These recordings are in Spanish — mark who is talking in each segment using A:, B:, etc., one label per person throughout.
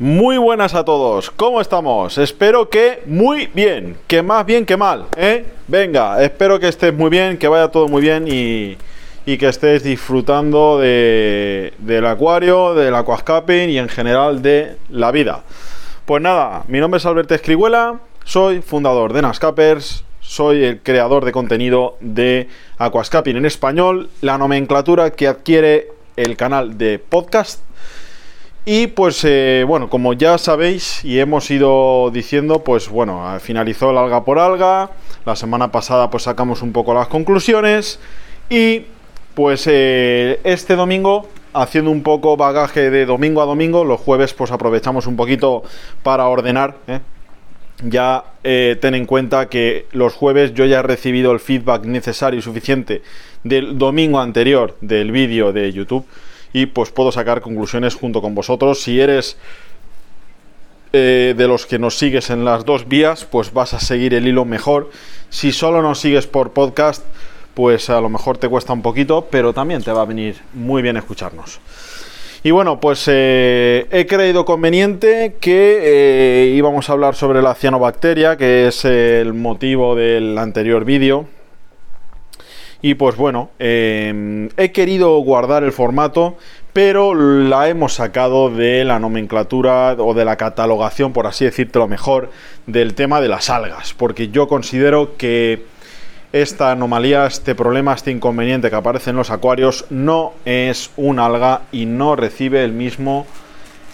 A: Muy buenas a todos, ¿cómo estamos? Espero que muy bien, que más bien que mal, ¿eh? Venga, espero que estés muy bien, que vaya todo muy bien y, que estés disfrutando de, del acuario, del aquascaping y en general de la vida. Pues nada, mi nombre es Alberto Escribuela, soy fundador de Nascapers, soy el creador de contenido de Aquascaping en español, la nomenclatura que adquiere el canal de podcast y pues eh, bueno, como ya sabéis y hemos ido diciendo, pues bueno, finalizó el alga por alga. La semana pasada pues sacamos un poco las conclusiones. Y pues eh, este domingo, haciendo un poco bagaje de domingo a domingo, los jueves pues aprovechamos un poquito para ordenar. ¿eh? Ya ten en cuenta que los jueves yo ya he recibido el feedback necesario y suficiente del domingo anterior del vídeo de YouTube y pues puedo sacar conclusiones junto con vosotros. Si eres eh, de los que nos sigues en las dos vías, pues vas a seguir el hilo mejor. Si solo nos sigues por podcast, pues a lo mejor te cuesta un poquito, pero también te va a venir muy bien escucharnos. Y bueno, pues eh, he creído conveniente que eh, íbamos a hablar sobre la cianobacteria, que es el motivo del anterior vídeo, y pues bueno, em, he querido guardar el formato, pero la hemos sacado de la nomenclatura o de la catalogación, por así decirlo mejor, del tema de las algas, porque yo considero que esta anomalía, este problema, este inconveniente que aparece en los acuarios no es un alga y no recibe el mismo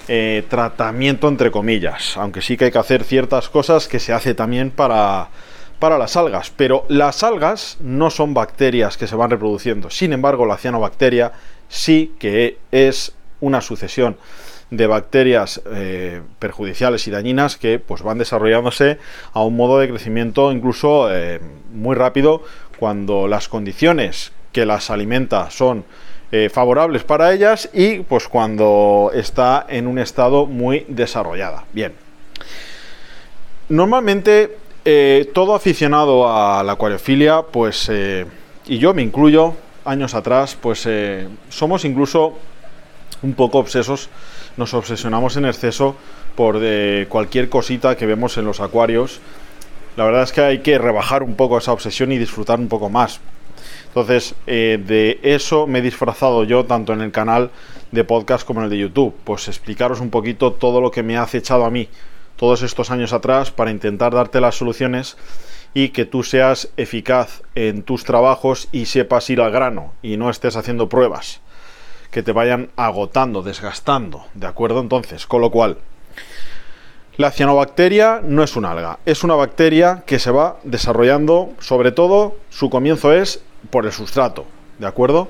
A: eh, tratamiento entre comillas, aunque sí que hay que hacer ciertas cosas que se hace también para para las algas, pero las algas no son bacterias que se van reproduciendo. Sin embargo, la cianobacteria sí que es una sucesión de bacterias eh, perjudiciales y dañinas que pues van desarrollándose a un modo de crecimiento incluso eh, muy rápido cuando las condiciones que las alimenta son eh, favorables para ellas y pues cuando está en un estado muy desarrollada. Bien. Normalmente eh, todo aficionado a la acuariofilia, pues, eh, y yo me incluyo, años atrás, pues eh, somos incluso un poco obsesos, nos obsesionamos en exceso por cualquier cosita que vemos en los acuarios. La verdad es que hay que rebajar un poco esa obsesión y disfrutar un poco más. Entonces, de eso me he disfrazado yo tanto en el canal de podcast como en el de YouTube. Pues explicaros un poquito todo lo que me ha acechado a mí todos estos años atrás para intentar darte las soluciones y que tú seas eficaz en tus trabajos y sepas ir al grano y no estés haciendo pruebas que te vayan agotando, desgastando, ¿de acuerdo? Entonces, con lo cual, la cianobacteria no es un alga, es una bacteria que se va desarrollando, sobre todo su comienzo es por el sustrato, ¿de acuerdo?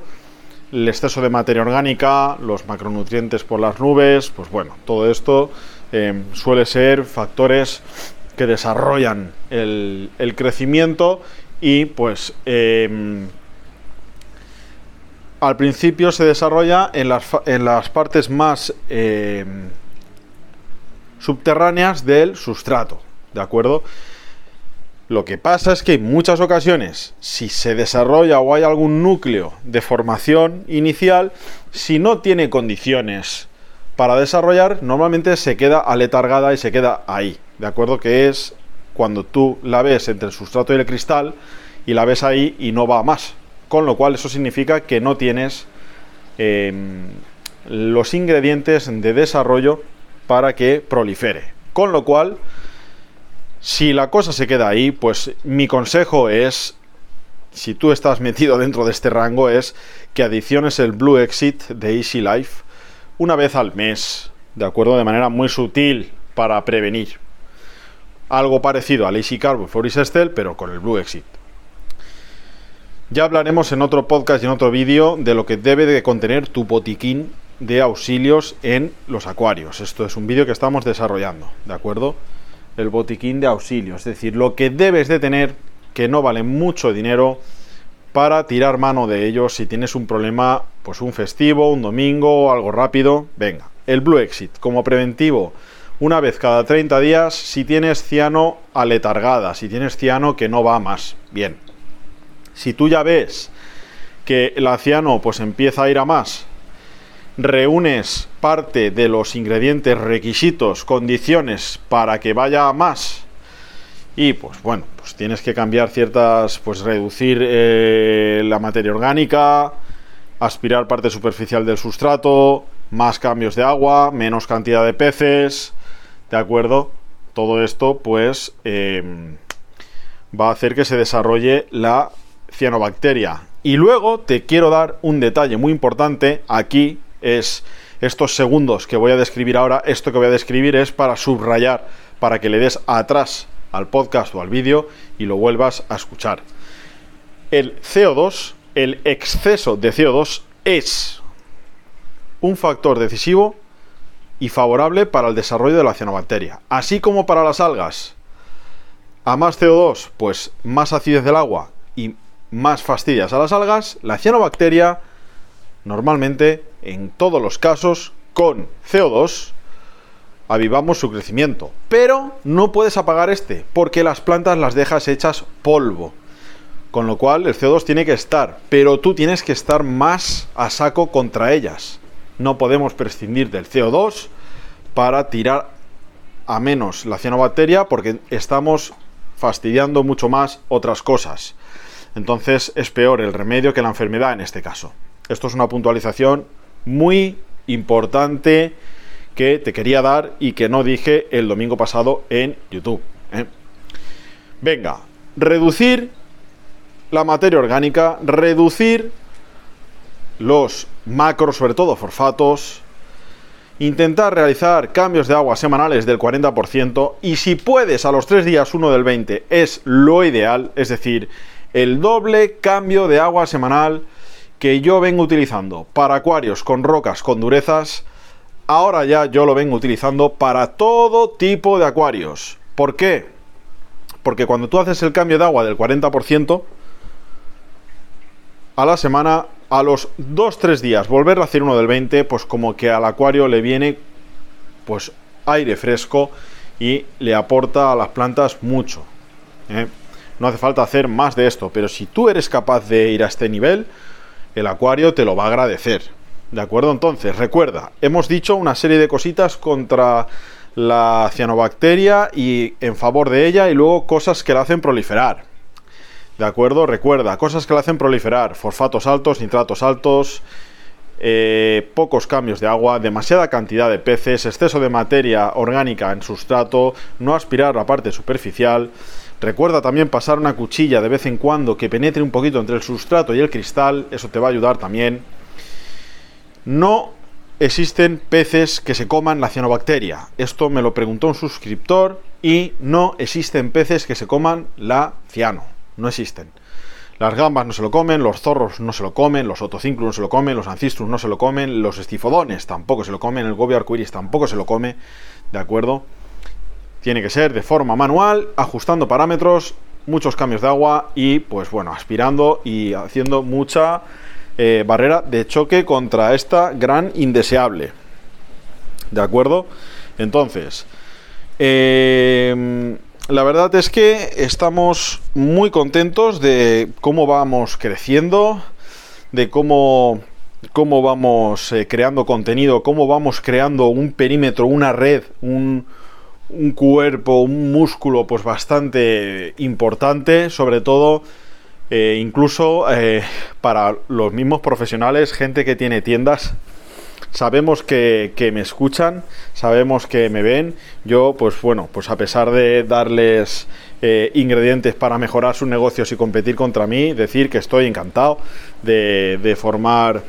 A: El exceso de materia orgánica, los macronutrientes por las nubes, pues bueno, todo esto eh, suele ser factores que desarrollan el, crecimiento y pues em, al principio se desarrolla en las, en las partes más em, subterráneas del sustrato, ¿de acuerdo? Lo que pasa es que en muchas ocasiones, si se desarrolla o hay algún núcleo de formación inicial, si no tiene condiciones para desarrollar normalmente se queda aletargada y se queda ahí, ¿de acuerdo? Que es cuando tú la ves entre el sustrato y el cristal y la ves ahí y no va más. Con lo cual eso significa que no tienes em, los ingredientes de desarrollo para que prolifere. Con lo cual, si la cosa se queda ahí, pues mi consejo es, si tú estás metido dentro de este rango, es que adiciones el Blue Exit de Easy Life una vez al mes, ¿de acuerdo? De manera muy sutil para prevenir. Algo parecido al Easy Carbo Foris Estel, pero con el Blue Exit. Ya hablaremos en otro podcast y en otro vídeo de lo que debe de contener tu botiquín de auxilios en los acuarios. Esto es un vídeo que estamos desarrollando, ¿de acuerdo? El botiquín de auxilios, es decir, lo que debes de tener que no vale mucho dinero para tirar mano de ellos si tienes un problema, pues un festivo, un domingo, algo rápido. Venga, el Blue Exit como preventivo una vez cada 30 días si tienes ciano aletargada, si tienes ciano que no va más. Bien. Si tú ya ves que la ciano pues empieza a ir a más, reúnes parte de los ingredientes, requisitos, condiciones para que vaya a más y pues bueno, pues tienes que cambiar ciertas, pues reducir eh, la materia orgánica, aspirar parte superficial del sustrato, más cambios de agua, menos cantidad de peces, ¿de acuerdo? Todo esto pues em, va a hacer que se desarrolle la cianobacteria. Y luego te quiero dar un detalle muy importante, aquí es estos segundos que voy a describir ahora, esto que voy a describir es para subrayar, para que le des atrás al podcast o al vídeo y lo vuelvas a escuchar. El CO2, el exceso de CO2 es un factor decisivo y favorable para el desarrollo de la cianobacteria, así como para las algas. A más CO2, pues más acidez del agua y más fastidias a las algas, la cianobacteria normalmente en todos los casos con CO2 avivamos su crecimiento. Pero no puedes apagar este, porque las plantas las dejas hechas polvo. Con lo cual el CO2 tiene que estar, pero tú tienes que estar más a saco contra ellas. No podemos prescindir del CO2 para tirar a menos la cianobacteria porque estamos fastidiando mucho más otras cosas. Entonces es peor el remedio que la enfermedad en este caso. Esto es una puntualización muy importante que te quería dar y que no dije el domingo pasado en YouTube. ¿eh? Venga, reducir la materia orgánica, reducir los macros, sobre todo fosfatos, intentar realizar cambios de agua semanales del 40% y si puedes a los 3 días uno del 20 es lo ideal, es decir, el doble cambio de agua semanal que yo vengo utilizando para acuarios con rocas con durezas ahora ya yo lo vengo utilizando para todo tipo de acuarios. ¿Por qué? Porque cuando tú haces el cambio de agua del 40%, a la semana, a los 2-3 días, volver a hacer uno del 20, pues como que al acuario le viene pues aire fresco y le aporta a las plantas mucho. ¿eh? No hace falta hacer más de esto, pero si tú eres capaz de ir a este nivel, el acuario te lo va a agradecer. ¿De acuerdo? Entonces, recuerda, hemos dicho una serie de cositas contra la cianobacteria y en favor de ella y luego cosas que la hacen proliferar. ¿De acuerdo? Recuerda, cosas que la hacen proliferar, fosfatos altos, nitratos altos, eh, pocos cambios de agua, demasiada cantidad de peces, exceso de materia orgánica en sustrato, no aspirar la parte superficial. Recuerda también pasar una cuchilla de vez en cuando que penetre un poquito entre el sustrato y el cristal, eso te va a ayudar también. No existen peces que se coman la cianobacteria. Esto me lo preguntó un suscriptor y no existen peces que se coman la ciano. No existen. Las gambas no se lo comen, los zorros no se lo comen, los otocinclus no se lo comen, los ancistrus no se lo comen, los estifodones tampoco se lo comen, el gobio arcoiris tampoco se lo come, ¿de acuerdo? Tiene que ser de forma manual, ajustando parámetros, muchos cambios de agua y pues bueno, aspirando y haciendo mucha eh, barrera de choque contra esta gran indeseable. ¿De acuerdo? Entonces, eh, la verdad es que estamos muy contentos de cómo vamos creciendo, de cómo, cómo vamos eh, creando contenido, cómo vamos creando un perímetro, una red, un, un cuerpo, un músculo pues bastante importante, sobre todo eh, incluso eh, para los mismos profesionales, gente que tiene tiendas, sabemos que, me escuchan, sabemos que me ven. Yo, pues bueno, pues a pesar de darles eh, ingredientes para mejorar sus negocios y competir contra mí, decir que estoy encantado de, formar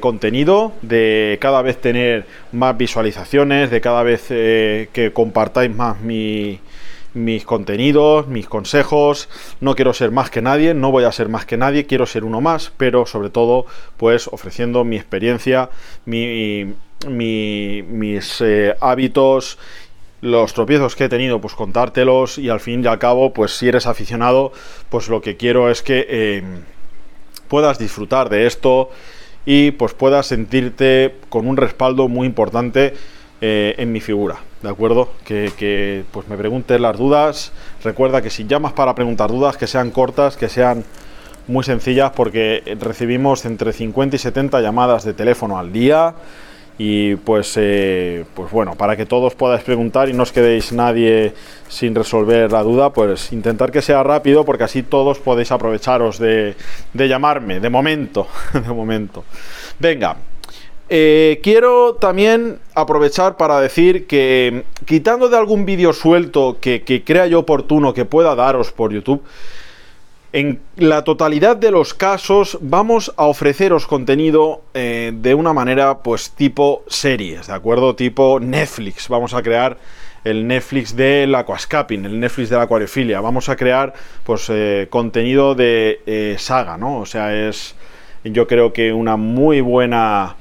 A: contenido, de cada vez tener más visualizaciones, de cada vez que compartáis más mi, mis contenidos, mis consejos. No quiero ser más que nadie, no voy a ser más que nadie, quiero ser uno más, pero sobre todo, pues ofreciendo mi experiencia, mi, mis eh, hábitos, los tropiezos que he tenido, pues contártelos y al fin y al cabo, pues si eres aficionado, pues lo que quiero es que eh, puedas disfrutar de esto y pues puedas sentirte con un respaldo muy importante eh, en mi figura, ¿de acuerdo? Que, pues me preguntes las dudas. Recuerda que si llamas para preguntar dudas, que sean cortas, que sean muy sencillas porque recibimos entre 50 y 70 llamadas de teléfono al día y pues, eh, pues bueno, para que todos podáis preguntar y no os quedéis nadie sin resolver la duda, pues intentar que sea rápido porque así todos podéis aprovecharos de, de llamarme, de momento, de momento. Venga, eh, quiero también aprovechar para decir que quitando de algún vídeo suelto que, crea yo oportuno que pueda daros por YouTube, en la totalidad de los casos vamos a ofreceros contenido eh, de una manera pues tipo series, ¿de acuerdo? Tipo Netflix. Vamos a crear el Netflix del aquascaping, el Netflix de la acuariofilia. Vamos a crear pues eh, contenido de saga, ¿no? O sea, es yo creo que una muy buena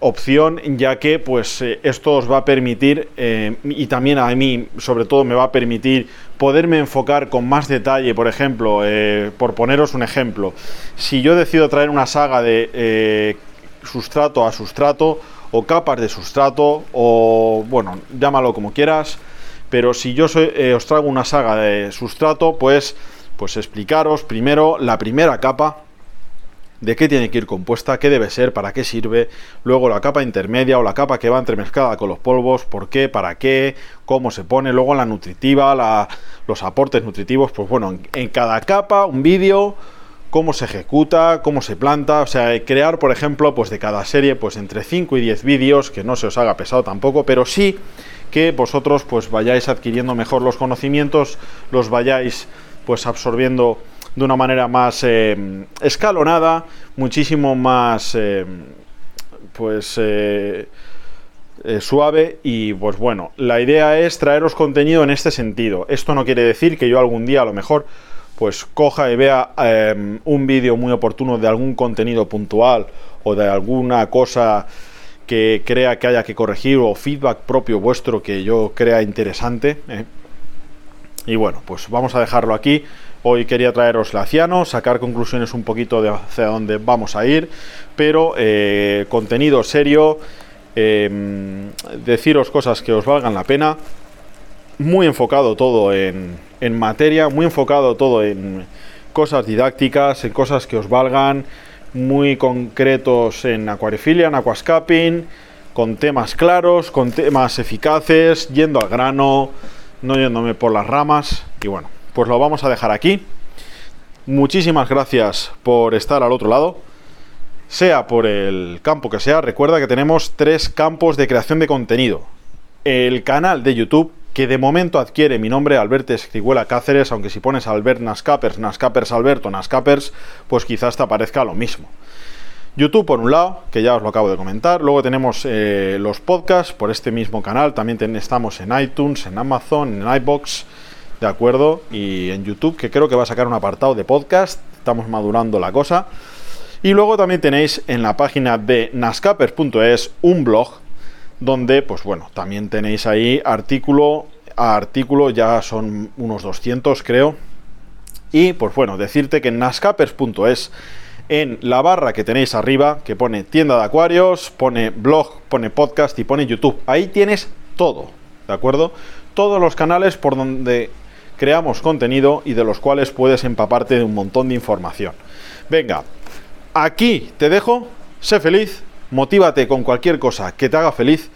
A: opción ya que pues eh, esto os va a permitir eh, y también a mí sobre todo me va a permitir poderme enfocar con más detalle. Por ejemplo eh, por poneros un ejemplo si yo decido traer una saga de sustrato a sustrato o capas de sustrato o bueno llámalo como quieras pero si yo os traigo una saga de sustrato pues pues explicaros primero la primera capa de qué tiene que ir compuesta, qué debe ser, para qué sirve, luego la capa intermedia o la capa que va entremezclada con los polvos, por qué, para qué, cómo se pone, luego la nutritiva, los aportes nutritivos, pues bueno, en, cada capa un vídeo, cómo se ejecuta, cómo se planta, o sea, crear, por ejemplo, pues de cada serie, pues entre 5 y 10 vídeos, que no se os haga pesado tampoco, pero sí que vosotros pues vayáis adquiriendo mejor los conocimientos, los vayáis pues absorbiendo de una manera más eh, escalonada, muchísimo más eh, pues eh, suave y pues bueno, la idea es traeros contenido en este sentido. Esto no quiere decir que yo algún día a lo mejor pues coja y vea un vídeo muy oportuno de algún contenido puntual o de alguna cosa que crea que haya que corregir o feedback propio vuestro que yo crea interesante. Y bueno, pues vamos a dejarlo aquí. Hoy quería traeros Laciano, sacar conclusiones un poquito de hacia dónde vamos a ir, pero eh, contenido serio, em, deciros cosas que os valgan la pena, muy enfocado todo en, en materia, muy enfocado todo en cosas didácticas, en cosas que os valgan, muy concretos en acuariofilia, en aquascaping, con temas claros, con temas eficaces, yendo al grano, no yéndome por las ramas, y bueno, pues lo vamos a dejar aquí. Muchísimas gracias por estar al otro lado. Sea por el campo que sea, recuerda que tenemos tres campos de creación de contenido. El canal de YouTube, que de momento adquiere mi nombre, Alberto Escribuela Cáceres, aunque si pones Albert Nascapers, Nascapers Alberto, Nascapers, pues quizás te aparezca lo mismo. YouTube por un lado, que ya os lo acabo de comentar. Luego tenemos eh, los podcasts por este mismo canal. También estamos en iTunes, en Amazon, en iBox ¿de acuerdo? Y en YouTube, que creo que va a sacar un apartado de podcast, estamos madurando la cosa. Y luego también tenéis en la página de nascapers.es un blog donde, pues bueno, también tenéis ahí artículo a artículo, ya son unos 200 creo. Y pues bueno, decirte que en nascapers.es, en la barra que tenéis arriba, que pone tienda de acuarios, pone blog, pone podcast y pone YouTube, ahí tienes todo, ¿de acuerdo? Todos los canales por donde creamos contenido y de los cuales puedes empaparte de un montón de información. Venga, aquí te dejo, sé feliz, motívate con cualquier cosa que te haga feliz,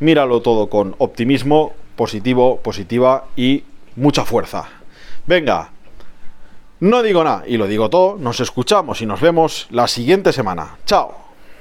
A: míralo todo con optimismo, positivo, positiva y mucha fuerza. Venga, no digo nada y lo digo todo, nos escuchamos y nos vemos la siguiente semana. Chao.